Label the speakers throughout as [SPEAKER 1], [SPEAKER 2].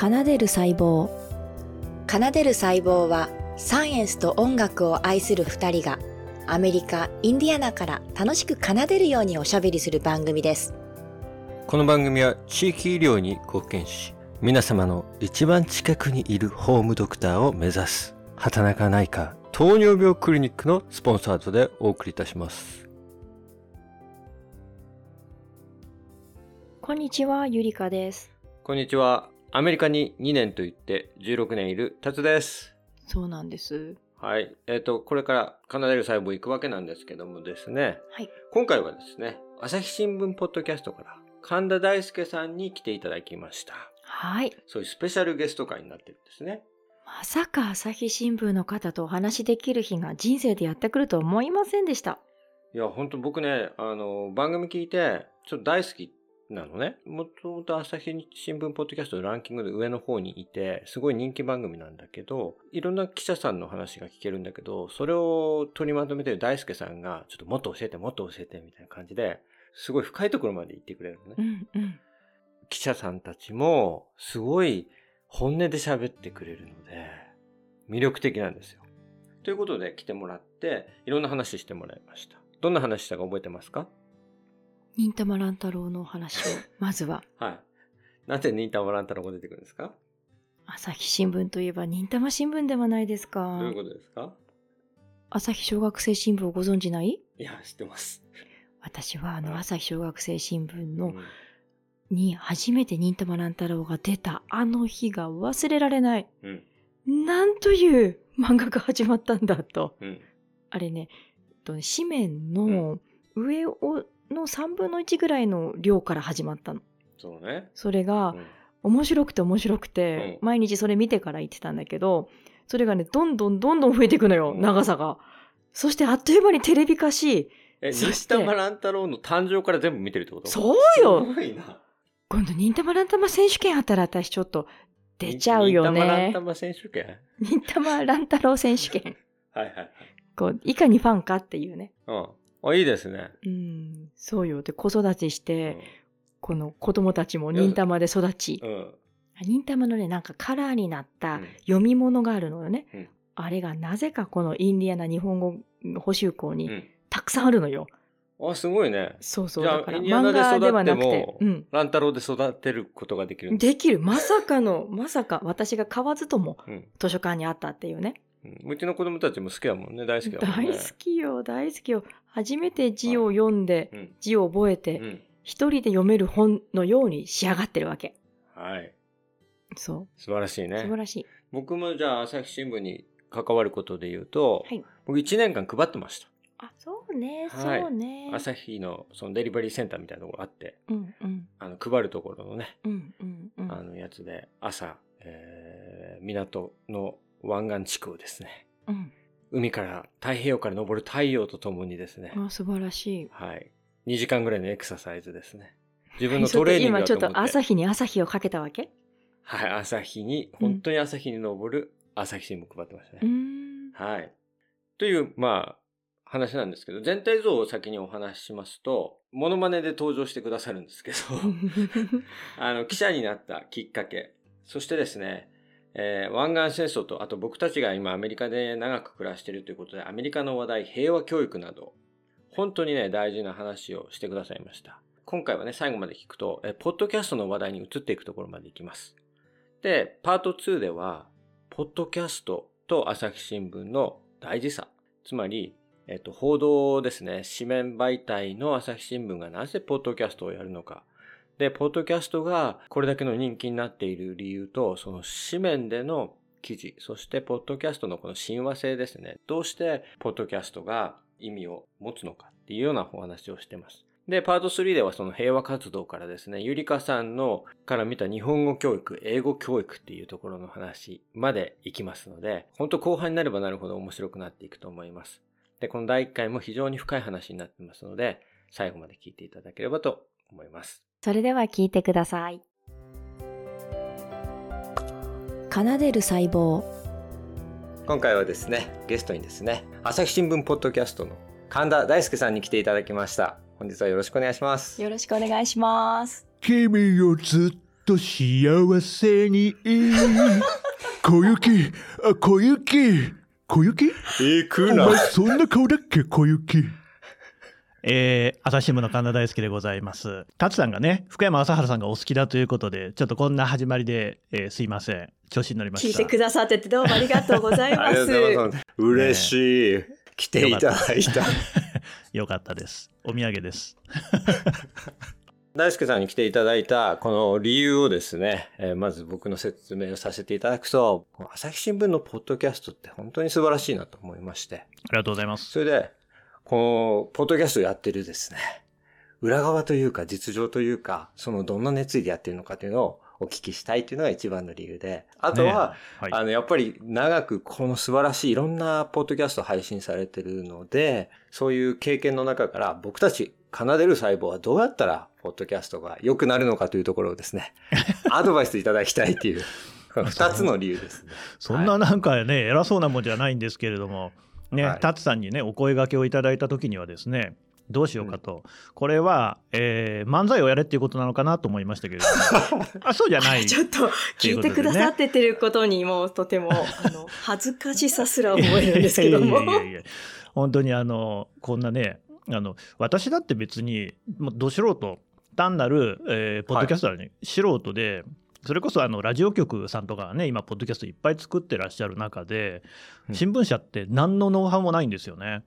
[SPEAKER 1] 奏でる細胞
[SPEAKER 2] 奏でる細胞はサイエンスと音楽を愛する二人がアメリカ・インディアナから楽しく奏でるようにおしゃべりする番組です。
[SPEAKER 3] この番組は地域医療に貢献し、皆様の一番近くにいるホームドクターを目指す、畑中内科糖尿病クリニックのスポンサードでお送りいたします。
[SPEAKER 1] こんにちはゆりかです
[SPEAKER 3] こんにちは。アメリカに2年と言って16年いる達です。
[SPEAKER 1] そうなんです
[SPEAKER 3] はい。えっ、と、これから奏でる細胞行くわけなんですけどもですね。
[SPEAKER 1] はい
[SPEAKER 3] 今回はですね、朝日新聞ポッドキャストから神田大輔さんに来ていただきました。
[SPEAKER 1] はい
[SPEAKER 3] そういうスペシャルゲスト会になってるんですね。
[SPEAKER 1] まさか朝日新聞の方とお話しできる日が人生でやってくるとは思いませんでした
[SPEAKER 3] いや、本当僕ね、あの、番組聞いて、ちょっと大好きなのね。もともと朝日新聞ポッドキャストのランキングで上の方にいて、すごい人気番組なんだけど、いろんな記者さんの話が聞けるんだけど、それを取りまとめてる大輔さんが、ちょっともっと教えて、もっと教えて、みたいな感じで、すごい深いところまで行ってくれるのね。
[SPEAKER 1] うんうん
[SPEAKER 3] 記者さんたちも、すごい本音で喋ってくれるので、魅力的なんですよ。ということで来てもらって、いろんな話してもらいました。どんな話したか覚えてますか？
[SPEAKER 1] 忍たま乱太郎のお話を まずは
[SPEAKER 3] はい。なぜ忍たま乱太郎が出てくるんですか？
[SPEAKER 1] 朝日新聞といえば忍たま新聞ではないですか
[SPEAKER 3] どういうことですか？
[SPEAKER 1] 朝日小学生新聞をご存知ない？
[SPEAKER 3] いや、知ってます。
[SPEAKER 1] 私はあの朝日小学生新聞の
[SPEAKER 3] うん
[SPEAKER 1] に初めて忍たま乱太郎が出たあの日が忘れられない。
[SPEAKER 3] うん。
[SPEAKER 1] なんという漫画が始まったんだと。
[SPEAKER 3] うん。
[SPEAKER 1] あれね紙面の上をの3分の1ぐらいの量から始まったの。
[SPEAKER 3] そうね。
[SPEAKER 1] それが
[SPEAKER 3] うん
[SPEAKER 1] 面白くて面白くて、
[SPEAKER 3] うん
[SPEAKER 1] 毎日それ見てから言ってたんだけど、それがね、どんどんどんどん増えていくのよ、
[SPEAKER 3] うん
[SPEAKER 1] 長さが。そしてあっという間にテレビ化し、
[SPEAKER 3] え、
[SPEAKER 1] そして
[SPEAKER 3] 忍たま乱太郎の誕生から全部見てるってこと？
[SPEAKER 1] そうよ
[SPEAKER 3] すごいな。
[SPEAKER 1] 今度忍たま乱太郎選手権あったら私ちょっと出ちゃうよ
[SPEAKER 3] 忍たま乱
[SPEAKER 1] ね
[SPEAKER 3] 太。郎選手権？
[SPEAKER 1] 忍たま乱太郎選手権。
[SPEAKER 3] はいはいはい。
[SPEAKER 1] こう、いかにファンかっていうね。
[SPEAKER 3] うん。あ、いいですね。
[SPEAKER 1] うん、そうよ。で、子育てし
[SPEAKER 3] う
[SPEAKER 1] て、
[SPEAKER 3] ん
[SPEAKER 1] この子供たちも忍たまで育ち、
[SPEAKER 3] うん。
[SPEAKER 1] 忍たまのね、なんかカラーになった
[SPEAKER 3] うん
[SPEAKER 1] 読み物があるのよね。
[SPEAKER 3] うん
[SPEAKER 1] あれがなぜかこのインディアナ日本語補習校に
[SPEAKER 3] うん。
[SPEAKER 1] たくさんあるのよ。
[SPEAKER 3] あ、すごいね。
[SPEAKER 1] そうそう。
[SPEAKER 3] じゃあ
[SPEAKER 1] だから
[SPEAKER 3] インディアナ
[SPEAKER 1] 漫画ではなく
[SPEAKER 3] で育っても、
[SPEAKER 1] てうん。
[SPEAKER 3] 乱太郎で育てることができる
[SPEAKER 1] できる。まさかの、まさか私が買わずとも
[SPEAKER 3] うん。
[SPEAKER 1] 図書館にあったっていうね。
[SPEAKER 3] うんうちの子供たちも好きだもんね。大好きだもんね。
[SPEAKER 1] 大好きよ、大好きよ。初めて字を読んで、
[SPEAKER 3] うん。
[SPEAKER 1] 字を覚えて、
[SPEAKER 3] うん。
[SPEAKER 1] 一人で読める本のように仕上がってるわけ。
[SPEAKER 3] はい。
[SPEAKER 1] そ。
[SPEAKER 3] 素晴らしいうね。
[SPEAKER 1] 素晴らしい。
[SPEAKER 3] 僕もじゃあ朝日新聞に関わることで言うと、
[SPEAKER 1] はい。
[SPEAKER 3] 僕1年間配ってました。
[SPEAKER 1] あ、そうね、
[SPEAKER 3] はい
[SPEAKER 1] そうね。
[SPEAKER 3] 朝日のそのデリバリーセンターみたいなところがあって、
[SPEAKER 1] うんうん
[SPEAKER 3] あの配るところのね、
[SPEAKER 1] うんうんうん。
[SPEAKER 3] あのやつで朝、えー港の湾岸地区をですね、
[SPEAKER 1] うん。
[SPEAKER 3] 海から太平洋から昇る太陽とともにですね、
[SPEAKER 1] あ、素晴らしい。
[SPEAKER 3] はい。2時間ぐらいのエクササイズですね。自分のトレーニングだと思って。
[SPEAKER 1] 今ちょっと朝日に朝日をかけたわけ？
[SPEAKER 3] はい、朝日に、本当に朝日に昇る朝日新聞配ってましたね。
[SPEAKER 1] うーん。
[SPEAKER 3] はい。という、まあ、話なんですけど、全体像を先にお話ししますと、モノマネで登場してくださるんですけど、あの、記者になったきっかけ、そしてですね、えー湾岸戦争と、あと僕たちが今アメリカで長く暮らしているということで、アメリカの話題、平和教育など、本当にね、大事な話をしてくださいました。今回はね、最後まで聞くと、えーポッドキャストの話題に移っていくところまでいきます。で、パート2では、ポッドキャストと朝日新聞の大事さ。つまり、えっと、報道ですね。紙面媒体の朝日新聞がなぜポッドキャストをやるのか。で、ポッドキャストがこれだけの人気になっている理由と、その紙面での記事、そしてポッドキャストのこの親和性ですね。どうしてポッドキャストが意味を持つのかっていうようなお話をしてます。で、パート3ではその平和活動からですね、ゆりかさんのから見た日本語教育、英語教育っていうところの話までいきますので、本当後半になればなるほど面白くなっていくと思います。で、この第1回も非常に深い話になってますので、最後まで聞いていただければと思います。
[SPEAKER 1] それでは聞いてください。
[SPEAKER 2] 奏でる細胞
[SPEAKER 3] 今回はですね、ゲストにですね、朝日新聞ポッドキャストの神田大輔さんに来ていただきました。本日はよろしくお願いします。
[SPEAKER 1] よろしくお願いします。
[SPEAKER 4] 君をずっと幸せに小雪あ小雪小雪？
[SPEAKER 3] えー、
[SPEAKER 4] お前そんな顔だっけ？小雪えー、朝日新聞の神田大輔でございます。達さんがね、福山雅治さんがお好きだということで、ちょっとこんな始まりで、えーすいません。調子に乗りました。
[SPEAKER 1] 聞いてくださっててどうもありがとうございます。
[SPEAKER 3] ます。嬉しい。来ていただいた。
[SPEAKER 4] よかったです。お土産です。
[SPEAKER 3] 大輔さんに来ていただいたこの理由をですね、えーまず僕の説明をさせていただくと、この朝日新聞のポッドキャストって本当に素晴らしいなと思いまして。
[SPEAKER 4] ありがとうございます。
[SPEAKER 3] それで、このポッドキャストをやってるですね、裏側というか実情というか、そのどんな熱意でやってるのかというのをお聞きしたいというのが一番の理由で、あとは、
[SPEAKER 4] はい。
[SPEAKER 3] あの、やっぱり長くこの素晴らしいいろんなポッドキャスト配信されてるので、そういう経験の中から僕たち奏でる細胞はどうやったらポッドキャストが良くなるのかというところをですね、アドバイスいただきたいっていう、二つの理由ですね。
[SPEAKER 4] そんななんかね、偉そうなもんじゃないんですけれども、ね、
[SPEAKER 3] はい。
[SPEAKER 4] タツさんにね、お声掛けをいただいたときにはですね、どうしようかと、これは、えー漫才をやれっていうことなのかなと思いましたけれども、あそうじゃない。
[SPEAKER 1] ちょっと聞いてくださっててることにもうとてもあの恥ずかしさすら覚えるんですけども。
[SPEAKER 4] いやいやいや本当にあのこんなねあの私だって別にもうど素人単なる、えーポッドキャストはね、素人でそれこそあのラジオ局さんとかがね今ポッドキャストいっぱい作ってらっしゃる中で
[SPEAKER 3] うん
[SPEAKER 4] 新聞社って何のノウハウもないんですよね。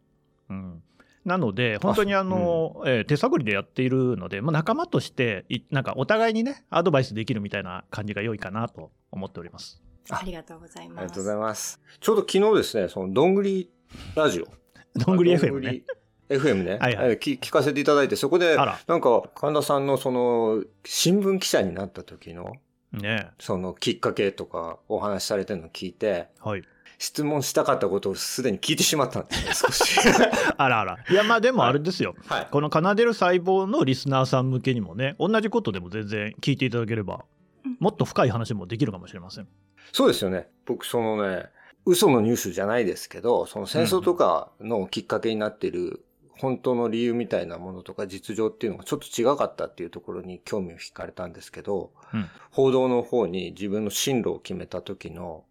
[SPEAKER 4] うんなので、本当にあの、えー手探りでやっているので、まあ、仲間としてい、なんかお互いにね、アドバイスできるみたいな感じが良いかなと思っております。
[SPEAKER 1] ありがとうございます
[SPEAKER 3] ありがとうございます。ちょうど昨日ですね、そのどんぐりラジオ。
[SPEAKER 4] どんぐり FM ね。
[SPEAKER 3] FM ね。
[SPEAKER 4] はいはい
[SPEAKER 3] 聞かせていただいて、そこで、
[SPEAKER 4] あら
[SPEAKER 3] なんか、神田さんのその、新聞記者になった時の、
[SPEAKER 4] ね
[SPEAKER 3] そのきっかけとかお話しされてるのを聞いて、
[SPEAKER 4] はい。
[SPEAKER 3] 質問したかったことをすでに聞いてしまったんですね、少し。
[SPEAKER 4] あらあら。いや、まあでもあれですよ。
[SPEAKER 3] はい。
[SPEAKER 4] この奏でる細胞のリスナーさん向けにもね、同じことでも全然聞いていただければ
[SPEAKER 1] うん、
[SPEAKER 4] もっと深い話もできるかもしれません。
[SPEAKER 3] そうですよね。僕、そのね、嘘のニュースじゃないですけど、その戦争とかのきっかけになっている、本当の理由みたいなものとか実情っていうのがちょっと違かったっていうところに興味を惹かれたんですけど、
[SPEAKER 4] うん
[SPEAKER 3] 報道の方に自分の進路を決めた時の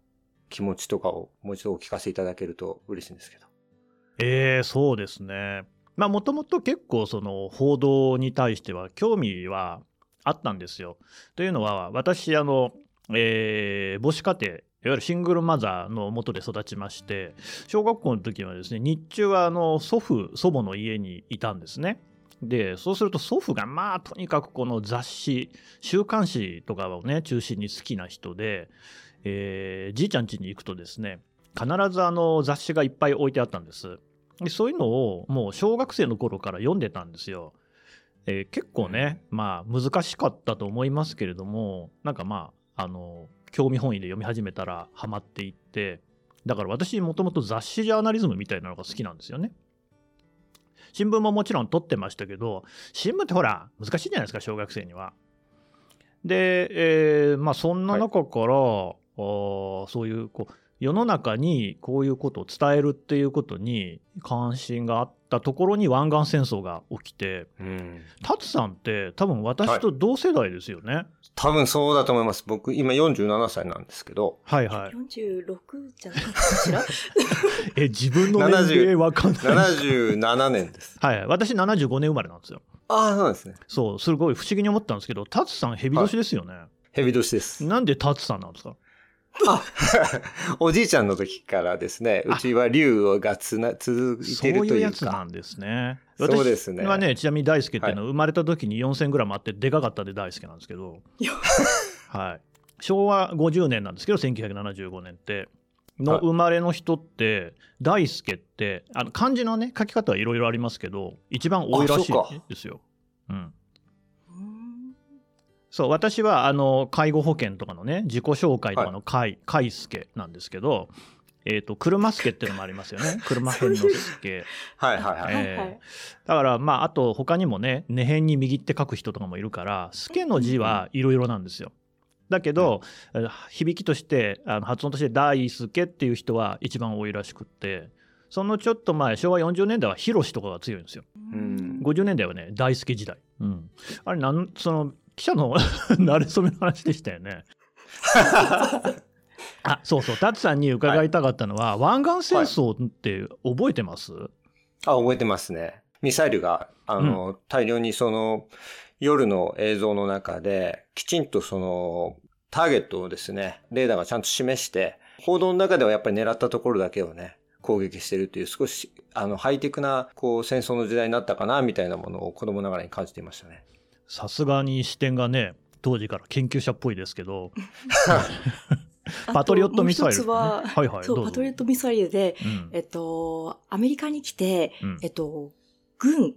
[SPEAKER 3] 気持ちとかをもう一度お聞かせいただけると嬉しいんですけど。
[SPEAKER 4] えー、そうですね。まあもともと結構その報道に対しては興味はあったんですよ。というのは私あの、えー母子家庭いわゆるシングルマザーの元で育ちまして小学校の時はですね日中はあの祖父祖母の家にいたんですね。でそうすると祖父がまあとにかくこの雑誌週刊誌とかをね中心に好きな人で、えーじいちゃん家に行くとですね必ずあの雑誌がいっぱい置いてあったんです。でそういうのをもう小学生の頃から読んでたんですよ。えー結構ね、まあ難しかったと思いますけれども、なんかまあ、あの、興味本位で読み始めたらハマっていって、だから私もともと雑誌ジャーナリズムみたいなのが好きなんですよね。新聞ももちろん撮ってましたけど、新聞ってほら、難しいじゃないですか、小学生には。で、えーまあそんな中から、あーそういうこう世の中にこういうことを伝えるっていうことに関心があったところに湾岸戦争が起きて、
[SPEAKER 3] うん。
[SPEAKER 4] タツさんって多分私と同世代ですよね。
[SPEAKER 3] 多分そうだと思います。僕、今47歳なんですけど、
[SPEAKER 4] はい、はい、
[SPEAKER 1] 46じゃなかったかしら？
[SPEAKER 4] え、自分の年齢わかんない。
[SPEAKER 3] 77年です。
[SPEAKER 4] はい、私75年生まれなんですよ。
[SPEAKER 3] ああ、そうなんですね。
[SPEAKER 4] そう、すごい不思議に思ったんですけど、タツさんヘビ年ですよね。
[SPEAKER 3] ヘビ年です。
[SPEAKER 4] なんでタツさんなんですか？
[SPEAKER 3] あ おじいちゃんの時からですね、うちは竜がつな続い
[SPEAKER 4] そう
[SPEAKER 3] てるという
[SPEAKER 4] いうやつな
[SPEAKER 3] か。
[SPEAKER 4] んですね。
[SPEAKER 3] そうですね
[SPEAKER 4] 私はね、ちなみに大輔っていうのは生まれた時に4000グラムあってでかかったんで大輔なんですけど、はい。昭和50年なんですけど、1975年って。の
[SPEAKER 3] はい
[SPEAKER 4] 生まれの人って、大輔って、あの漢字のね、書き方はいろいろありますけど、一番多いらしいですよ。うん。
[SPEAKER 1] うん
[SPEAKER 4] そう、私は、あの、介護保険とかのね、自己紹介とかの介、介助なんですけど、えっ、と、車助っていうのもありますよね。車編の助。
[SPEAKER 3] はいはいはい。
[SPEAKER 4] ええ
[SPEAKER 1] はいはい
[SPEAKER 4] だから、まあ、あと他にもね、根辺に右って書く人とかもいるから、助の字はいろいろなんですよ。だけど、えー響きとして、あの発音として大輔っていう人は一番多いらしくって、そのちょっと前、昭和40年代は広とかが強いんですよ。
[SPEAKER 3] うん。
[SPEAKER 4] 50年代はね、大輔時代。うん。あれなん、その、記者の 慣れ初めの話でしたよね。あそうそう、タツさんに伺いたかったのは、湾岸戦争って覚えてます、
[SPEAKER 3] あ、覚えてますね。ミサイルが、あの、大量にその、夜の映像の中で、きちんとその、ターゲットをですね、レーダーがちゃんと示して、報道の中ではやっぱり狙ったところだけをね、攻撃してるっていう少し、あの、ハイテクな、こう、戦争の時代になったかな、みたいなものを子供ながらに感じていましたね。
[SPEAKER 4] さすがに視点がね、当時から研究者っぽいですけど、パトリオットミサイル
[SPEAKER 1] は、
[SPEAKER 4] はいはい
[SPEAKER 1] そう、パトリオットミサイルで、
[SPEAKER 4] うん
[SPEAKER 1] えっと、アメリカに来て、
[SPEAKER 4] うん
[SPEAKER 1] えっと、軍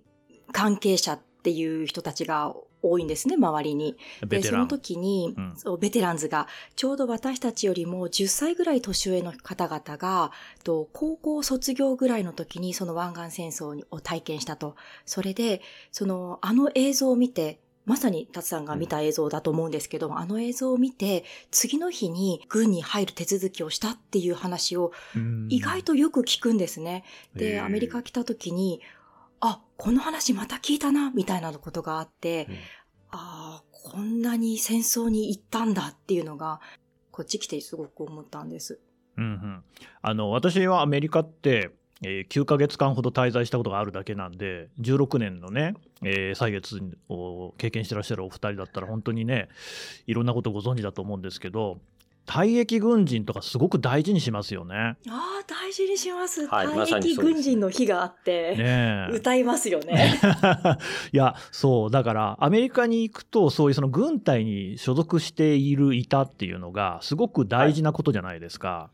[SPEAKER 1] 関係者っていう人たちが多いんですね、周りに。で、その。時に、
[SPEAKER 4] うん
[SPEAKER 1] そうベテランズが、ちょうど私たちよりも10歳ぐらい年上の方々が、と高校卒業ぐらいの時にその湾岸戦争を体験したと。それで、その、あの映像を見て、まさに達さんが見た映像だと思うんですけども、あの映像を見て、次の日に軍に入る手続きをしたっていう話を
[SPEAKER 4] うん。
[SPEAKER 1] 意外とよく聞くんですね。
[SPEAKER 4] へ
[SPEAKER 1] で、
[SPEAKER 4] ー
[SPEAKER 1] アメリカ来た時に、あ、この話また聞いたな、みたいなことがあって、
[SPEAKER 3] うん。
[SPEAKER 1] ああ、こんなに戦争に行ったんだっていうのが、こっち来てすごく思ったんです。
[SPEAKER 4] うんうん、あの私はアメリカって、えー9ヶ月間ほど滞在したことがあるだけなんで16年のね、えー歳月を経験してらっしゃるお二人だったら本当にねいろんなことご存知だと思うんですけど退役軍人とかすごく大事にしますよね。
[SPEAKER 1] ああ、大事にします。
[SPEAKER 3] はい
[SPEAKER 1] 退役軍人の日があって、
[SPEAKER 4] ねえ
[SPEAKER 1] 歌いますよね。
[SPEAKER 4] いやそうだからアメリカに行くとそういうその軍隊に所属しているいたっていうのがすごく大事なことじゃないですか。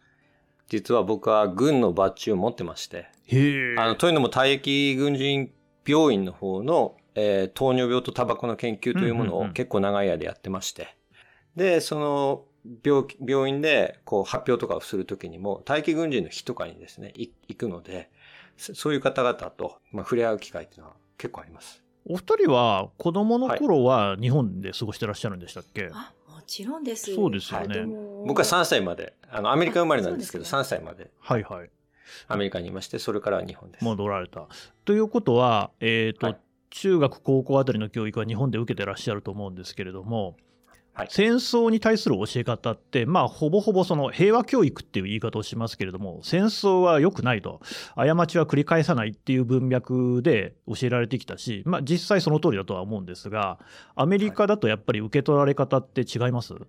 [SPEAKER 3] 実は僕は軍のバッジを持ってまして、
[SPEAKER 4] へえ。
[SPEAKER 3] あの、というのも退役軍人病院の方の、えー糖尿病とタバコの研究というものを結構長い間やってまして。で、その病気、病院でこう発表とかをするときにも、退役軍人の日とかにですね、い行くので、そそういう方々と、まあ、触れ合う機会っていうのは結構あります。
[SPEAKER 4] お二人は子供の頃は日本で過ごしてらっしゃるんでしたっけ、
[SPEAKER 1] あ、もちろんです。
[SPEAKER 4] そうですよね
[SPEAKER 1] でも
[SPEAKER 3] 僕は3歳まで、あの、アメリカ生まれなんですけど、
[SPEAKER 1] あそう
[SPEAKER 3] 3歳まで
[SPEAKER 4] はいはい。
[SPEAKER 3] アメリカにいまして、それからは日本です。
[SPEAKER 4] 戻られた。ということは、えっ、と、
[SPEAKER 3] はい
[SPEAKER 4] 中学、高校あたりの教育は日本で受けてらっしゃると思うんですけれども、
[SPEAKER 3] はい。
[SPEAKER 4] 戦争に対する教え方って、まあ、ほぼほぼその平和教育っていう言い方をしますけれども、戦争は良くないと、過ちは繰り返さないっていう文脈で教えられてきたし、まあ、実際その通りだとは思うんですが、アメリカだとやっぱり受け取られ方って違います、
[SPEAKER 1] いや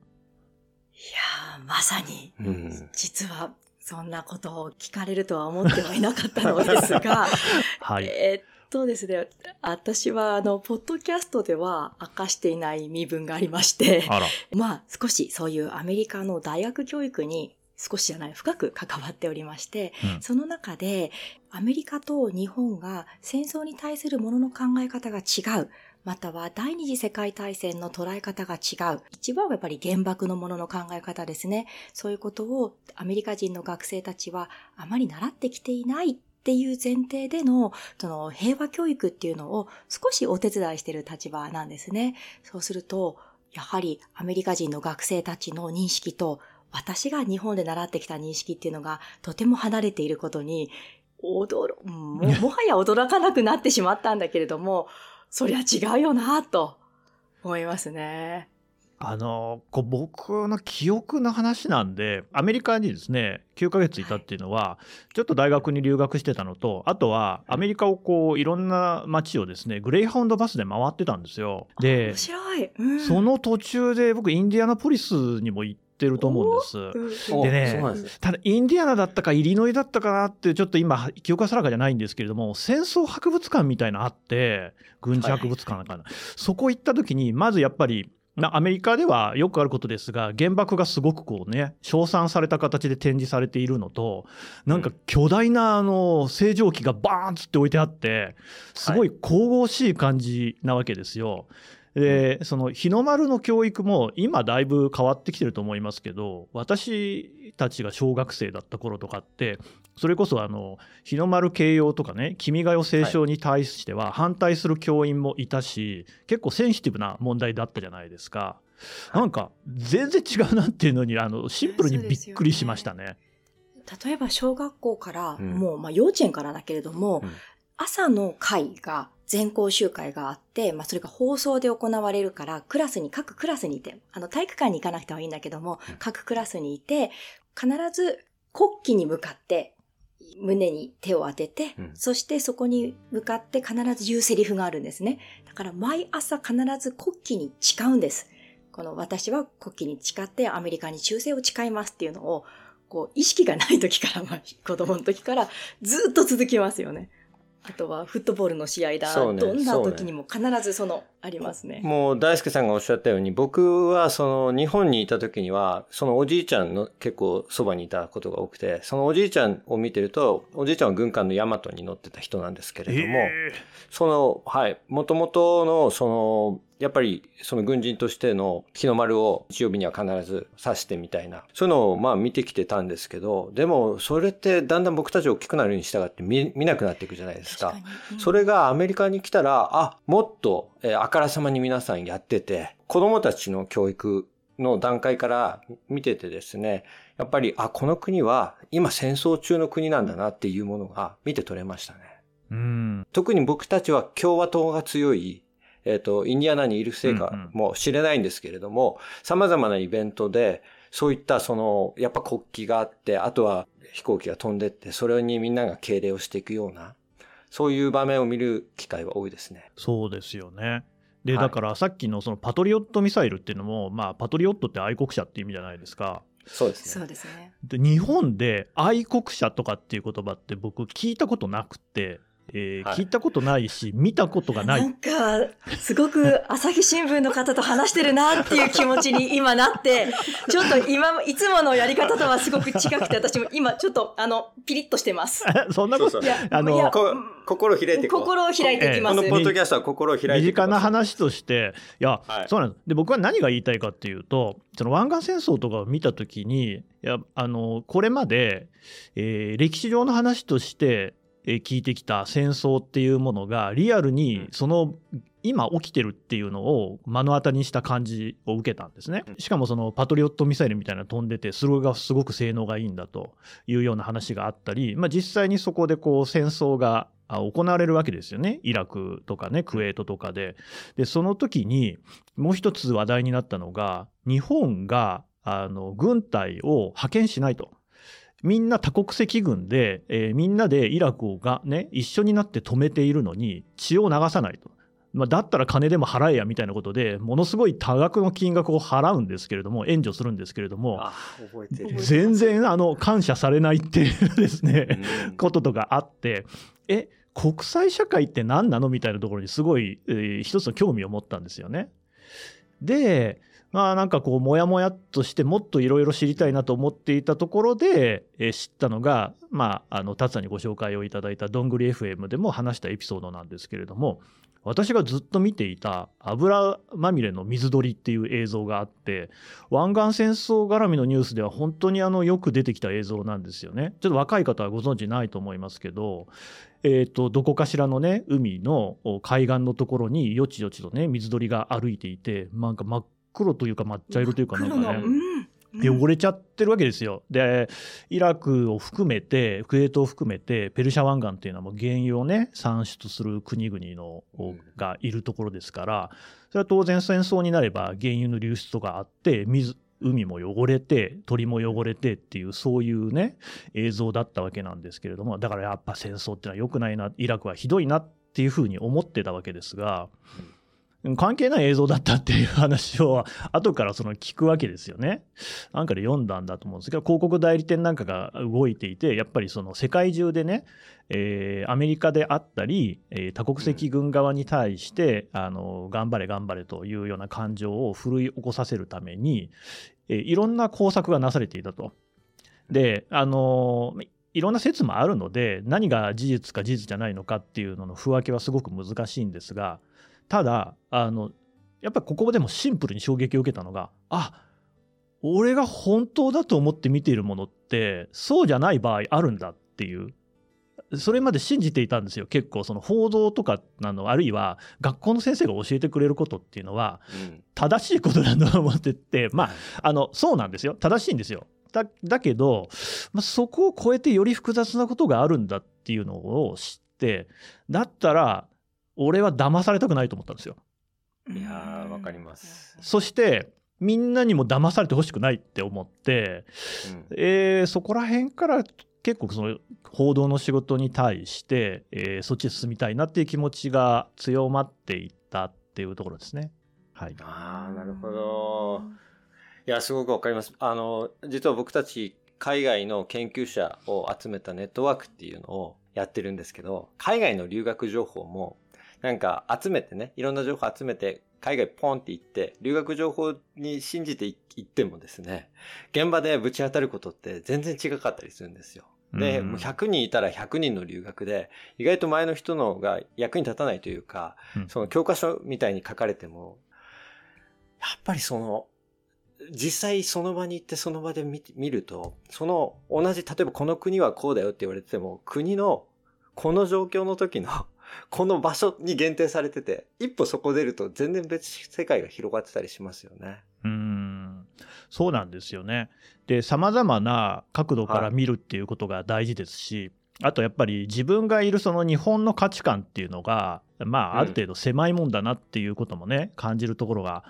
[SPEAKER 1] ーまさに、
[SPEAKER 3] うん。
[SPEAKER 1] 実は、そんなことを聞かれるとは思ってはいなかったのですが、
[SPEAKER 4] はい。
[SPEAKER 1] えーっとですね、私は、あの、ポッドキャストでは明かしていない身分がありまして、
[SPEAKER 4] あら。
[SPEAKER 1] まあ、少しそういうアメリカの大学教育に少しじゃない、深く関わっておりまして、
[SPEAKER 4] うん
[SPEAKER 1] その中で、アメリカと日本が戦争に対するものの考え方が違う。または第二次世界大戦の捉え方が違う。一番はやっぱり原爆のものの考え方ですね。そういうことをアメリカ人の学生たちはあまり習ってきていないっていう前提での、その平和教育っていうのを少しお手伝いしている立場なんですね。そうすると、やはりアメリカ人の学生たちの認識と私が日本で習ってきた認識っていうのがとても離れていることに、驚、もうもはや驚かなくなってしまったんだけれども、そりゃ違うよなと思いますね。
[SPEAKER 4] あのこう僕の記憶の話なんで、アメリカにですね、9ヶ月いたっていうのは、ちょっと大学に留学してたのと、あとはアメリカをこういろんな街をですね、グレイハウンドバスで回ってたんですよ。で
[SPEAKER 1] 面、白い。うん。
[SPEAKER 4] その途中で僕、インディアナポリスにも行ってると思うんです。
[SPEAKER 3] お
[SPEAKER 4] でねただ、インディアナだったか、イリノイだったかなって、ちょっと今、記憶は定かじゃないんですけれども、戦争博物館みたいなのあって、軍事博物館かな、そこ行った時に、まずやっぱり、なアメリカではよくあることですが、原爆がすごくこうね、称賛された形で展示されているのと、なんか巨大なあの星条旗がバーンつって置いてあって、すごい神々しい感じなわけですよ。で、その日の丸の教育も今だいぶ変わってきてると思いますけど、私たちが小学生だった頃とかって、それこそあの日の丸慶応とかね、君が代聖書に対しては反対する教員もいたし、結構センシティブな問題だったじゃないですか。なんか全然違うなっていうのにあのシンプルにびっくりしましたね。
[SPEAKER 1] 例えば小学校から、
[SPEAKER 3] うん。
[SPEAKER 1] もう、まあ幼稚園からだけれども、
[SPEAKER 3] うん。
[SPEAKER 1] 朝の会が全校集会があって、まあそれが放送で行われるから、クラスに、各クラスにいて、あの体育館に行かなくてはいいんだけども、各クラスにいて、必ず国旗に向かって、胸に手を当てて、
[SPEAKER 3] うん
[SPEAKER 1] そしてそこに向かって必ず言うセリフがあるんですね。だから毎朝必ず国旗に誓うんです。この私は国旗に誓ってアメリカに忠誠を誓いますっていうのを、こう意識がない時から、まあ子供の時からずっと続きますよね。あとはフットボールの試合だ。
[SPEAKER 3] ね
[SPEAKER 1] どんな時にも必ずその、ありますね。
[SPEAKER 3] もう大輔さんがおっしゃったように、僕はその日本にいた時には、そのおじいちゃんの結構そばにいたことが多くて、そのおじいちゃんを見てると、おじいちゃんは軍艦のヤマトに乗ってた人なんですけれども、
[SPEAKER 4] え
[SPEAKER 3] その、はい、もともとの、その、やっぱり、その軍人としての日の丸を日曜日には必ず指してみたいな、そういうのをまあ見てきてたんですけど、でも、それってだんだん僕たち大きくなるに従って見見なくなっていくじゃないですか。
[SPEAKER 1] 確かに。うん
[SPEAKER 3] それがアメリカに来たら、あ、もっと、えーあからさまに皆さんやってて、子供たちの教育の段階から見ててですね、やっぱり、あ、この国は今戦争中の国なんだなっていうものが見て取れましたね。
[SPEAKER 4] ーうん。
[SPEAKER 3] 特に僕たちは共和党が強い、えっ、と、インディアナにいるせいかもしれないんですけれども、様々なイベントで、そういったその、やっぱ国旗があって、あとは飛行機が飛んでって、それにみんなが敬礼をしていくような、そういう場面を見る機会は多いですね。
[SPEAKER 4] そうですよね。で、
[SPEAKER 3] はい
[SPEAKER 4] だからさっきのそのパトリオットミサイルっていうのも、まあ、パトリオットって愛国者って意味じゃないですか。
[SPEAKER 3] そうですね。
[SPEAKER 1] そうですね。
[SPEAKER 4] で日本で愛国者とかっていう言葉って僕聞いたことなくて、えー
[SPEAKER 3] はい
[SPEAKER 4] 聞いたことないし見たことがな。
[SPEAKER 1] ないんか、すごく 朝日新聞の方と話してるなっていう気持ちに 今なって、ちょっと今、いつものやり方とはすごく違くて、私も今ちょっと、あの、ピリッとしてます。
[SPEAKER 4] そんなことあの
[SPEAKER 3] 心を開いて。
[SPEAKER 1] 心を開いていきます。
[SPEAKER 3] このポッドキャストは心を開いて
[SPEAKER 4] 身近な話として、いや、
[SPEAKER 3] はい
[SPEAKER 4] そうなんです。で、僕は何が言いたいかっていうと、その湾岸戦争とかを見たときに、いや、あの、これまで、えー歴史上の話として、えー聞いてきた戦争っていうものが、リアルに、その、今起きてるっていうのを目の当たりにした感じを受けたんですね。しかもそのパトリオットミサイルみたいなの飛んでて、それがすごく性能がいいんだというような話があったり、まあ、実際にそこでこう戦争があ行われるわけですよね。イラクとかね、クウェートとかで。で、その時にもう一つ話題になったのが、日本があの軍隊を派遣しないと。みんな多国籍軍で、えーみんなでイラクをがね、一緒になって止めているのに血を流さないと。まあ、だったら金でも払えやみたいなことで、ものすごい多額の金額を払うんですけれども、援助するんですけれども。全然あの感謝されないっていうですね、
[SPEAKER 3] うん
[SPEAKER 4] こととかあって、え、国際社会って何なのみたいなところにすごい、えー一つの興味を持ったんですよね。で、まあなんかこう、もやもやっとして、もっといろいろ知りたいなと思っていたところで、えー知ったのが、まあ、あの、達さんにご紹介をいただいたどんぐり FM でも話したエピソードなんですけれども、私がずっと見ていた油まみれの水鳥っていう映像があって、湾岸戦争絡みのニュースでは本当にあのよく出てきた映像なんですよね。ちょっと若い方はご存知ないと思いますけど、えー、とどこかしらのね海の海岸のところによちよちとね水鳥が歩いていてなんか真っ黒というか抹茶色というかなんかね。
[SPEAKER 1] うんうん。
[SPEAKER 4] 汚れちゃってるわけですよ。で、イラクを含めて、クウェートを含めて、ペルシャ湾岸っていうのはもう原油をね、産出する国々の、
[SPEAKER 3] うん
[SPEAKER 4] がいるところですから、それは当然戦争になれば原油の流出とかあって、水、海も汚れて、鳥も汚れてっていう、そういうね、映像だったわけなんですけれども、だからやっぱ戦争ってのは良くないな、イラクはひどいなっていうふうに思ってたわけですが、関係ない映像だったっていう話を 後からその聞くわけですよね。なんかで読んだんだと思うんですけど、広告代理店なんかが動いていて、やっぱりその世界中でね、えーアメリカであったり、えー多国籍軍側に対して、あの頑張れ頑張れというような感情を奮い起こさせるために、えーいろんな工作がなされていたと。で、あのいろんな説もあるので、何が事実か事実じゃないのかっていうのの不分けはすごく難しいんですが、ただ、あの、やっぱりここでもシンプルに衝撃を受けたのが、あ俺が本当だと思って見ているものって、そうじゃない場合あるんだっていう。それまで信じていたんですよ。結構その報道とかなの、あるいは学校の先生が教えてくれることっていうのは、
[SPEAKER 3] うん
[SPEAKER 4] 正しいことだと思ってて、まあ、あの、そうなんですよ。正しいんですよ。だだけど、まあ、そこを超えてより複雑なことがあるんだっていうのを知って、だったら、俺は騙されたくないと思ったんですよ。
[SPEAKER 3] いやー、わかります。
[SPEAKER 4] そして、みんなにも騙されてほしくないって思って、
[SPEAKER 3] うん
[SPEAKER 4] えーそこら辺から結構その報道の仕事に対して、えーそっちへ進みたいなっていう気持ちが強まっていったっていうところですね。はい。
[SPEAKER 3] ああ、なるほど。いや、すごくわかります。あの、実は僕たち海外の研究者を集めたネットワークっていうのをやってるんですけど、海外の留学情報も、なんか集めてね、いろんな情報集めて、海外ポンって行って、留学情報に信じてい行ってもですね、現場でぶち当たることって全然違かったりするんですよ。で、
[SPEAKER 4] うん
[SPEAKER 3] もう100人いたら100人の留学で、意外と前の人のが役に立たないというか、
[SPEAKER 4] うん
[SPEAKER 3] その教科書みたいに書かれても、やっぱりその、実際その場に行ってその場で見ると、その同じ、例えばこの国はこうだよって言われてても、国のこの状況の時のこの場所に限定されてて、一歩そこ出ると全然別世界が広がってたりしますよね。
[SPEAKER 4] うーんそうなんですよね。で、さまざまな角度から見るっていうことが大事ですし、あとやっぱり自分がいるその日本の価値観っていうのが、まあ、ある程度狭いもんだなっていうこともね、感じるところが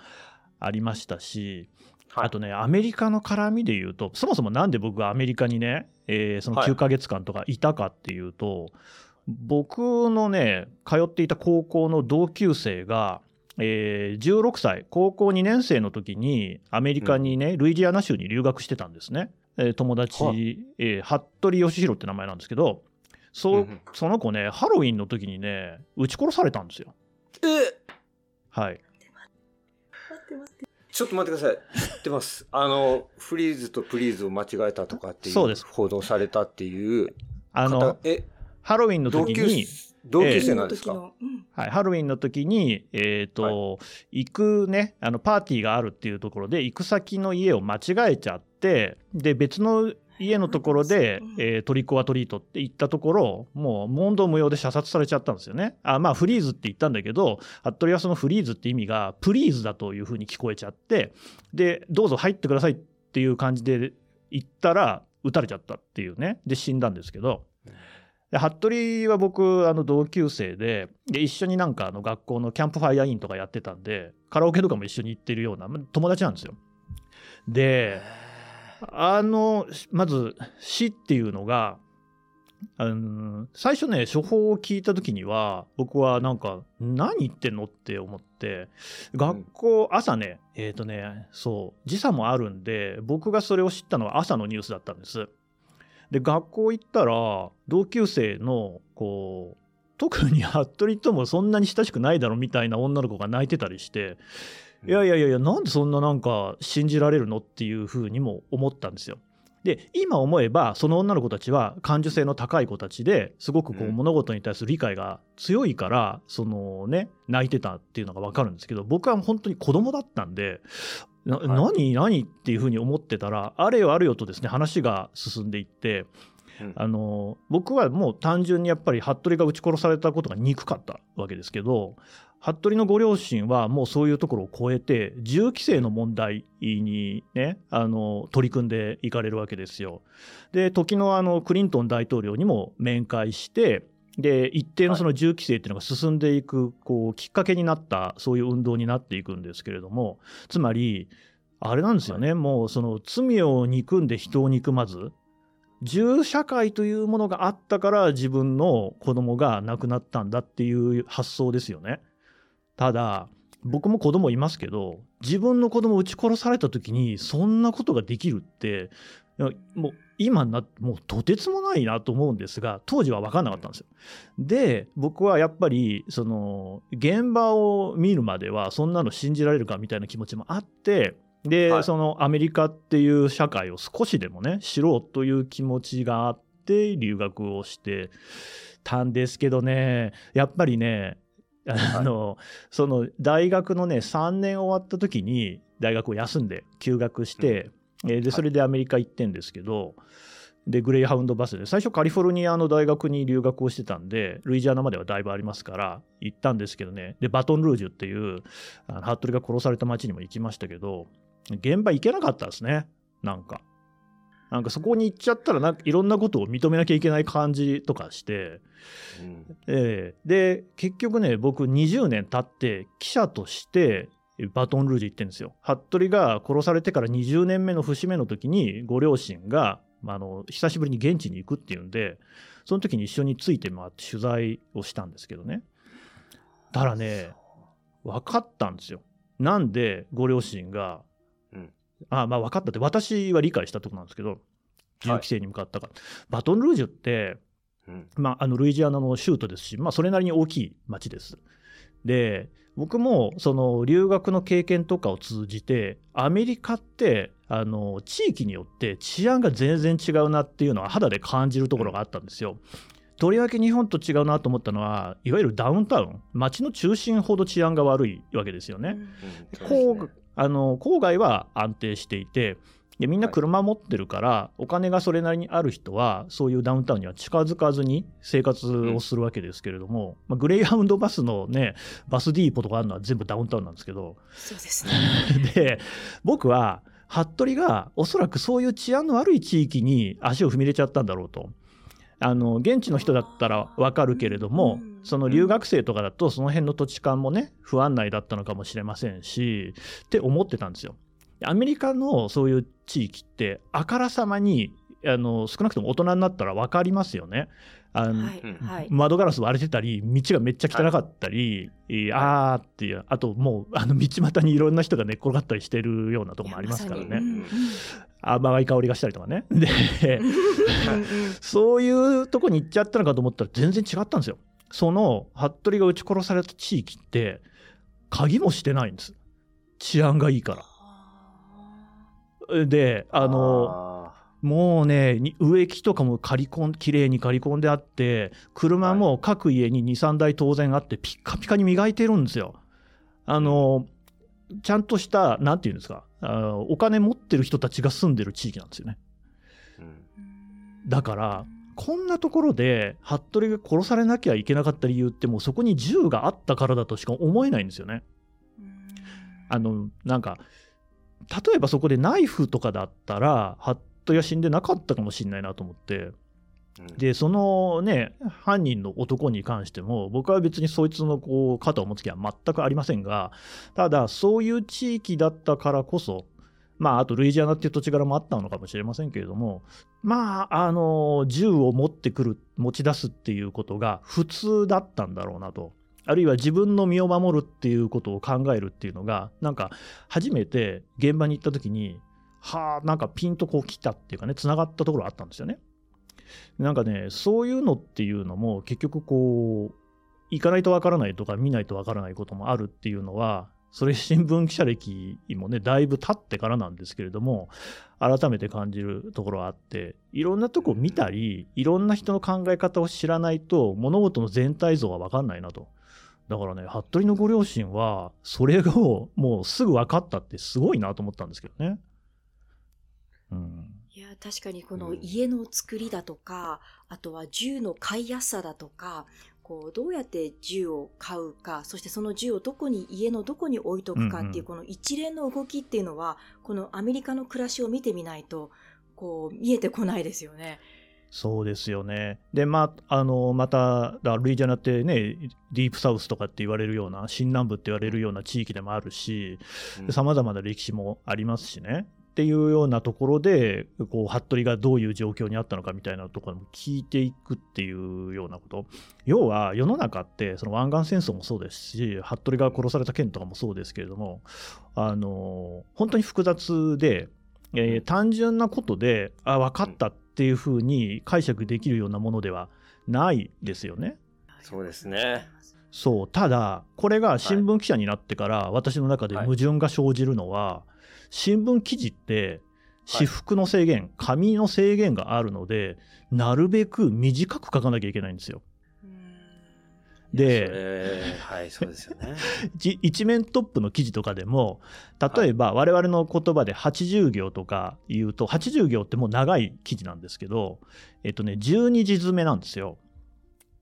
[SPEAKER 4] ありましたし、
[SPEAKER 3] はい
[SPEAKER 4] あとね、アメリカの絡みで言うと、そもそもなんで僕がアメリカにね、えーその
[SPEAKER 3] はい
[SPEAKER 4] 9ヶ月間とかいたかっていうと、僕のね、通っていた高校の同級生が、えー16歳、高校2年生の時にアメリカにね、ルイジアナ州に留学してたんですね。えー友達、
[SPEAKER 3] は
[SPEAKER 4] えー服部義弘って名前なんですけど、そう
[SPEAKER 3] うんうん
[SPEAKER 4] その子ね、ハロウィンの時にね、撃ち殺されたんですよ。
[SPEAKER 3] え
[SPEAKER 4] はい。
[SPEAKER 1] 待って待って。
[SPEAKER 3] ちょっと待ってください。知ってます。あの、フリーズとプリーズを間違えたとかっていう。
[SPEAKER 4] そうです
[SPEAKER 3] 報道されたっていう
[SPEAKER 4] あの
[SPEAKER 3] 方、、え、
[SPEAKER 4] ハロウィンの時に、
[SPEAKER 3] 同級生なんですか、
[SPEAKER 1] 時のうん。
[SPEAKER 4] はい、ハロウィンの時に、えっ、と、行くね、あの、パーティーがあるっていうところで、行く先の家を間違えちゃって、で、別の家のところで
[SPEAKER 1] うん、
[SPEAKER 4] えートリックオアトリートって言ったところ、もう問答無用で射殺されちゃったんですよね。あまあ、フリーズって言ったんだけど、服部はそのフリーズって意味が、プリーズだというふうに聞こえちゃって、で、どうぞ入ってくださいっていう感じで言ったら、撃たれちゃったっていうね。で、死んだんですけど、で服部は僕あの同級生でで一緒になんかあの学校のキャンプファイヤーインとかやってたんでカラオケとかも一緒に行ってるようなま友達なんですよ。であのまず死っていうのがあの最初ね処方を聞いた時には僕はなんか何言ってんのって思って学校朝ねえっ、とねそう時差もあるんで僕がそれを知ったのは朝のニュースだったんです。で学校行ったら同級生のこう特に服部ともそんなに親しくないだろみたいな女の子が泣いてたりして、いやいやいやいやなんでそんななんか信じられるのっていうふうにも思ったんですよ。で今思えばその女の子たちは感受性の高い子たちですごくこう
[SPEAKER 3] うん
[SPEAKER 4] 物事に対する理解が強いからそのね泣いてたっていうのが分かるんですけど僕は本当に子供だったんでな
[SPEAKER 3] はい
[SPEAKER 4] 何何っていうふうに思ってたらあれよあれよとですね話が進んでいって
[SPEAKER 3] うん
[SPEAKER 4] あの僕はもう単純にやっぱり服部が撃ち殺されたことが憎かったわけですけど服部のご両親はもうそういうところを超えて銃規制の問題にねあの取り組んでいかれるわけですよ。で時のあのクリントン大統領にも面会してで一定のその銃規制っていうのが進んでいくこうきっかけになったそういう運動になっていくんですけれどもつまりあれなんですよね、もうその罪を憎んで人を憎まず銃社会というものがあったから自分の子供が亡くなったんだっていう発想ですよね。ただ僕も子供いますけど自分の子供を撃ち殺された時にそんなことができるってもう今なもうとてつもないなと思うんですが当時は分かんなかったんですよ。で僕はやっぱりその現場を見るまではそんなの信じられるかみたいな気持ちもあってで、
[SPEAKER 3] はい。
[SPEAKER 4] そのアメリカっていう社会を少しでもね知ろうという気持ちがあって留学をしてたんですけどねやっぱりねあの、その大学のね3年終わった時に大学を休んで休学して、えーでそれでアメリカ行ってんですけど、でグレイハウンドバスで最初カリフォルニアの大学に留学をしてたんでルイジアナまではだいぶありますから行ったんですけどね。でバトンルージュっていうあの服部が殺された町にも行きましたけど現場行けなかったですね。なんか。なんかそこに行っちゃったらなんかいろんなことを認めなきゃいけない感じとかして、
[SPEAKER 3] うん。
[SPEAKER 4] えー。で結局ね僕20年経って記者としてバトンルージュ行ってるんですよ。服部が殺されてから20年目の節目の時にご両親が、まあ、あの久しぶりに現地に行くっていうんでその時に一緒について回って取材をしたんですけどねだからね分かったんですよ。なんでご両親が、
[SPEAKER 3] うん
[SPEAKER 4] あまあ分かったって私は理解したところなんですけど銃規制に向かったから、バトンルージュって
[SPEAKER 3] うん
[SPEAKER 4] まあ、あのルイジアナの州都ですし、まあ、それなりに大きい町です。で僕もその留学の経験とかを通じてアメリカってあの地域によって治安が全然違うなっていうのは肌で感じるところがあったんですよ。とりわけ日本と違うなと思ったのはいわゆるダウンタウン町の中心ほど治安が悪いわけですよね。
[SPEAKER 3] うんね
[SPEAKER 4] あの郊外は安定していてでみんな車持ってるから、お金がそれなりにある人はそういうダウンタウンには近づかずに生活をするわけですけれども、まあ、グレイハウンドバスのねバスディーポとかあるのは全部ダウンタウンなんですけど
[SPEAKER 1] そうですね。
[SPEAKER 4] で僕は服部がおそらくそういう治安の悪い地域に足を踏み入れちゃったんだろうと。あの現地の人だったらわかるけれども
[SPEAKER 1] うん
[SPEAKER 4] その留学生とかだとその辺の土地勘もね不安内だったのかもしれませんしって思ってたんですよ。アメリカのそういう地域ってあからさまにあの少なくとも大人になったら分かりますよね。あの
[SPEAKER 1] はい、
[SPEAKER 3] うん
[SPEAKER 1] はい。
[SPEAKER 4] 窓ガラス割れてたり道がめっちゃ汚かったり、えーあーっていうあともうあの道端にいろんな人が寝っ転がったりしてるようなとこもありますからね。
[SPEAKER 1] いやま
[SPEAKER 4] い香りがしたりとかね。でそういうとこに行っちゃったのかと思ったら全然違ったんですよ。その服部が撃ち殺された地域って鍵もしてないんです。治安がいいからであの
[SPEAKER 3] あ
[SPEAKER 4] もうね、に植木とかも刈り込ん、綺麗に刈り込んであって、車も各家に2、3台当然あって、ピッカピカに磨いてるんですよ。あの、ちゃんとした、なんていうんですか、お金持ってる人たちが住んでる地域なんですよね。
[SPEAKER 3] ーうん
[SPEAKER 4] だから、こんなところで、服部が殺されなきゃいけなかった理由って、もうそこに銃があったからだとしか思えないんですよね。あの、なんか、例えばそこでナイフとかだったら、服部は死んでなかったかもしれないなと思って、
[SPEAKER 3] うん
[SPEAKER 4] で、そのね、犯人の男に関しても、僕は別にそいつのこう肩を持つ気は全くありませんが、ただ、そういう地域だったからこそ、まあ、あとルイジアナっていう土地柄もあったのかもしれませんけれども、まあ、あの、銃を持ってくる、持ち出すっていうことが普通だったんだろうなと。あるいは自分の身を守るっていうことを考えるっていうのが、なんか、初めて現場に行った時に、はあ、なんかピンとこう来たっていうかね、つながったところあったんですよね。なんかね、そういうのっていうのも結局こう、行かないとわからないとか見ないとわからないこともあるっていうのは、それ新聞記者歴もね、だいぶ経ってからなんですけれども、改めて感じるところはあって、いろんなとこ見たり、いろんな人の考え方を知らないと、物事の全体像はわかんないなと。だからね、服部のご両親は、それをもうすぐ分かったってすごいなと思ったんですけどね。うん。
[SPEAKER 1] いや確かにこの
[SPEAKER 3] うん
[SPEAKER 1] 家の作りだとか、あとは銃の買いやすさだとかこうどうやって銃を買うかそしてその銃をどこに家のどこに置いとくかって
[SPEAKER 4] うん
[SPEAKER 1] いううんこの一連の動きっていうのはこのアメリカの暮らしを見てみないとこう見えてこないですよね。
[SPEAKER 4] そうですよね。で、まあ、あの、また、だルイジャナってね、ディープサウスとかって言われるような、新南部って言われるような地域でもあるし、
[SPEAKER 3] うん
[SPEAKER 4] さまざまな歴史もありますしね。っていうようなところで、こう、服部がどういう状況にあったのかみたいなところも聞いていくっていうようなこと。要は、世の中って、その湾岸戦争もそうですし、服部が殺された件とかもそうですけれども、あの、本当に複雑で、えー単純なことで、あ、分かったっていうふうに解釈できるようなものではないですよね。
[SPEAKER 3] そうですね。
[SPEAKER 4] そう、ただ、これが新聞記者になってから、私の中で矛盾が生じるのは、新聞記事って、私服の制限、紙の制限があるので、なるべく短く書かなきゃいけないんですよ。で、
[SPEAKER 3] はい、そうですよね。
[SPEAKER 4] じ一面トップの記事とかでも、例えば我々の言葉で80行とか言うと、80行ってもう長い記事なんですけど、えっとね、12字詰めなんですよ。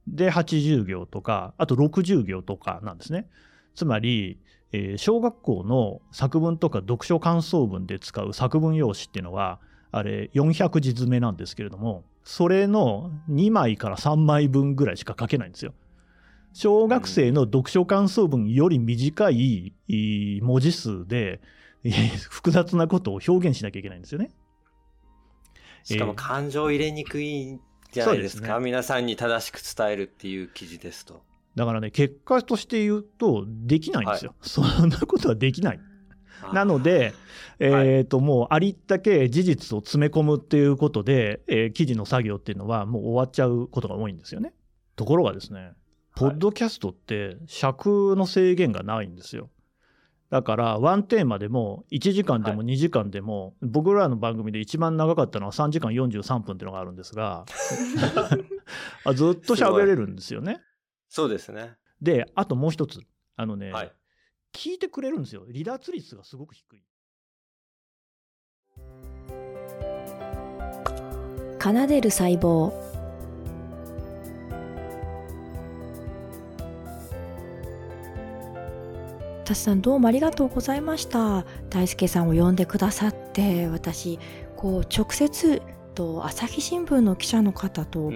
[SPEAKER 4] で、80行とか、あと60行とかなんですね。つまり、えー小学校の作文とか読書感想文で使う作文用紙っていうのは、あれ400字詰めなんですけれども、それの2枚から3枚分ぐらいしか書けないんですよ。小学生の読書感想文より短い文字数で、複雑なことを表現しなきゃいけないんですよね。
[SPEAKER 3] しかも感情入れにくいじゃないですか？すね、皆さんに正しく伝えるっていう記事ですと。
[SPEAKER 4] だからね、結果として言うと、できないんですよ。はい、そんなことはできない。なので、えっ、ー、と、もうありったけ事実を詰め込むっていうことで、えー、記事の作業っていうのはもう終わっちゃうことが多いんですよね。ところがですね、ポッドキャストって尺の制限がないんですよ。だから、ワンテーマでも、1時間でも2時間でも、はい、僕らの番組で一番長かったのは3時間43分っていうのがあるんですが、ずっと喋れるんですよね。
[SPEAKER 3] そうですね。
[SPEAKER 4] で、あともう一つ。あのね、はい、聞いてくれるんですよ。離脱率がすごく低い。
[SPEAKER 1] 奏でる細胞たさんどうもありがとうございました大輔さんを呼んでくださって私こう直接と朝日新聞の記者の方と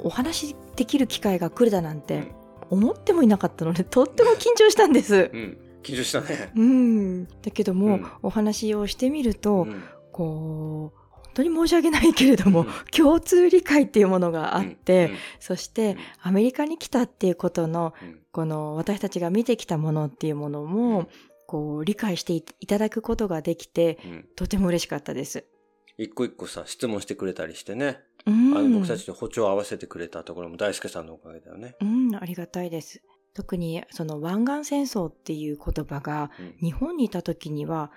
[SPEAKER 1] お話できる機会が来るだなんて思ってもいなかったのでとっても緊張したんです。
[SPEAKER 3] うん緊張したね。
[SPEAKER 1] うん。だけども、うん、お話をしてみると、うん、こう、本当に申し訳ないけれども、うん、共通理解っていうものがあって、そしてアメリカに来たっていうことの、この私たちが見てきたものっていうものも、こう理解していただくことができて、とても嬉しかったです。
[SPEAKER 3] 一個一個さ、質問してくれたりしてね。うん、あの僕たちと歩調を合わせてくれたところも大輔さんのおかげだよね。
[SPEAKER 1] うん、ありがたいです。特にその湾岸戦争っていう言葉が、日本にいた時には、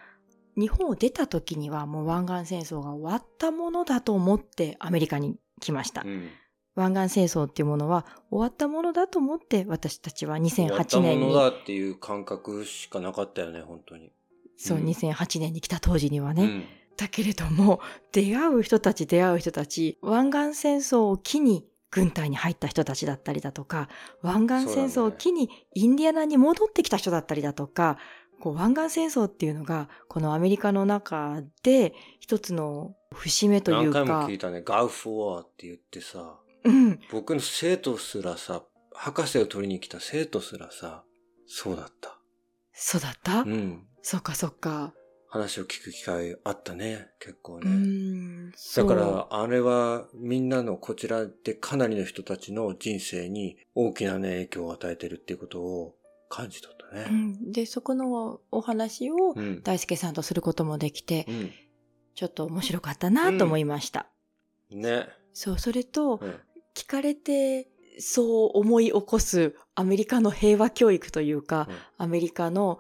[SPEAKER 1] 日本を出た時にはもう湾岸戦争が終わったものだと思ってアメリカに来ました。うん、湾岸戦争っていうものは終わったものだと思って私たちは2008年に。終わったも
[SPEAKER 3] のだっていう感覚しかなかったよね、本当に。
[SPEAKER 1] そう、うん、2008年に来た当時にはね。うん、だけれども、出会う人たち出会う人たち、湾岸戦争を機に軍隊に入った人たちだったりだとか、湾岸戦争を機にインディアナに戻ってきた人だったりだとか、こう湾岸戦争っていうのが、このアメリカの中で一つの節目というか。
[SPEAKER 3] 何回も聞いたね、ガウフ・ウォーって言ってさ、うん、僕の生徒すらさ、博士を取りに来た生徒すらさ、そうだった。
[SPEAKER 1] そうだった？
[SPEAKER 3] うん。
[SPEAKER 1] そっかそっか。
[SPEAKER 3] 話を聞く機会あったね、結構ね。だから、あれはみんなのこちらでかなりの人たちの人生に大きなね、影響を与えてるっていうことを感じたね。
[SPEAKER 1] うん、で、そこのお話を大輔さんとすることもできて、うん、ちょっと面白かったなと思いました。
[SPEAKER 3] うん、ね。
[SPEAKER 1] そう、それと、聞かれて、そう思い起こすアメリカの平和教育というか、アメリカの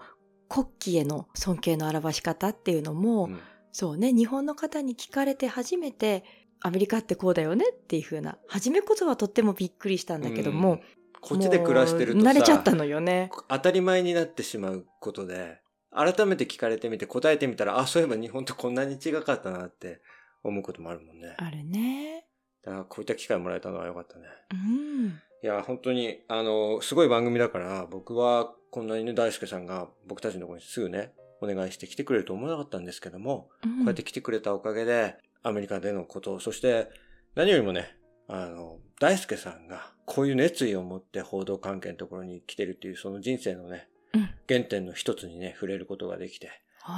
[SPEAKER 1] 国旗への尊敬の表し方っていうのも、うん、そうね、日本の方に聞かれて初めて、アメリカってこうだよねっていうふうな、初めこそはとってもびっくりしたんだけども、うん、
[SPEAKER 3] こっちで暮らしてると
[SPEAKER 1] 慣れちゃったのよね。
[SPEAKER 3] 当たり前になってしまうことで、改めて聞かれてみて答えてみたら、あ、そういえば日本とこんなに違かったなって思うこともあるもんね。
[SPEAKER 1] あるね。
[SPEAKER 3] だからこういった機会もらえたのはよかったね。
[SPEAKER 1] うん。
[SPEAKER 3] いや、本当に、あの、すごい番組だから、僕はこんなにね、大輔さんが僕たちのところにすぐね、お願いして来てくれると思わなかったんですけども、うん、こうやって来てくれたおかげで、アメリカでのこと、そして何よりもね、あの、大輔さんがこういう熱意を持って報道関係のところに来てるっていうその人生のね、うん、原点の一つにね、触れることができて、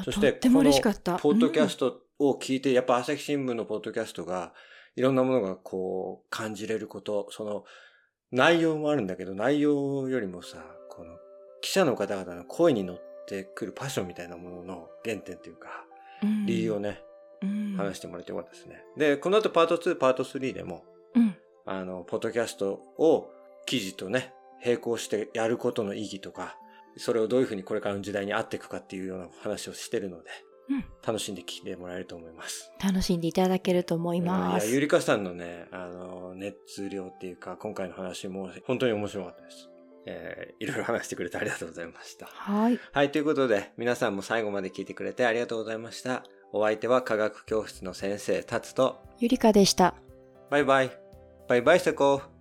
[SPEAKER 1] そして、このポ
[SPEAKER 3] ッドキャストを聞いて、やっぱ朝日新聞のポッドキャストが、いろんなものがこう、感じれること、その、内容もあるんだけど、内容よりもさ、この記者の方々の声に乗ってくるパッションみたいなものの原点というか、理由をね、話してもらってよかったですね。で、この後パート2、パート3でも、うん、あの、ポッドキャストを記事とね、並行してやることの意義とか、それをどういうふうにこれからの時代に合っていくかっていうような話をしてるので、うん、楽しんで聞いてもらえると思います。
[SPEAKER 1] 楽しんでいただけると思います。
[SPEAKER 3] いや、ゆりかさんのね、あの、熱量っていうか、今回の話も本当に面白かったです。えー、いろいろ話してくれてありがとうございました。
[SPEAKER 1] はい。
[SPEAKER 3] はい、ということで、皆さんも最後まで聞いてくれてありがとうございました。お相手は科学教室の先生、タツと、
[SPEAKER 1] ゆりかでした。
[SPEAKER 3] バイバイ。バイバイ、セコー。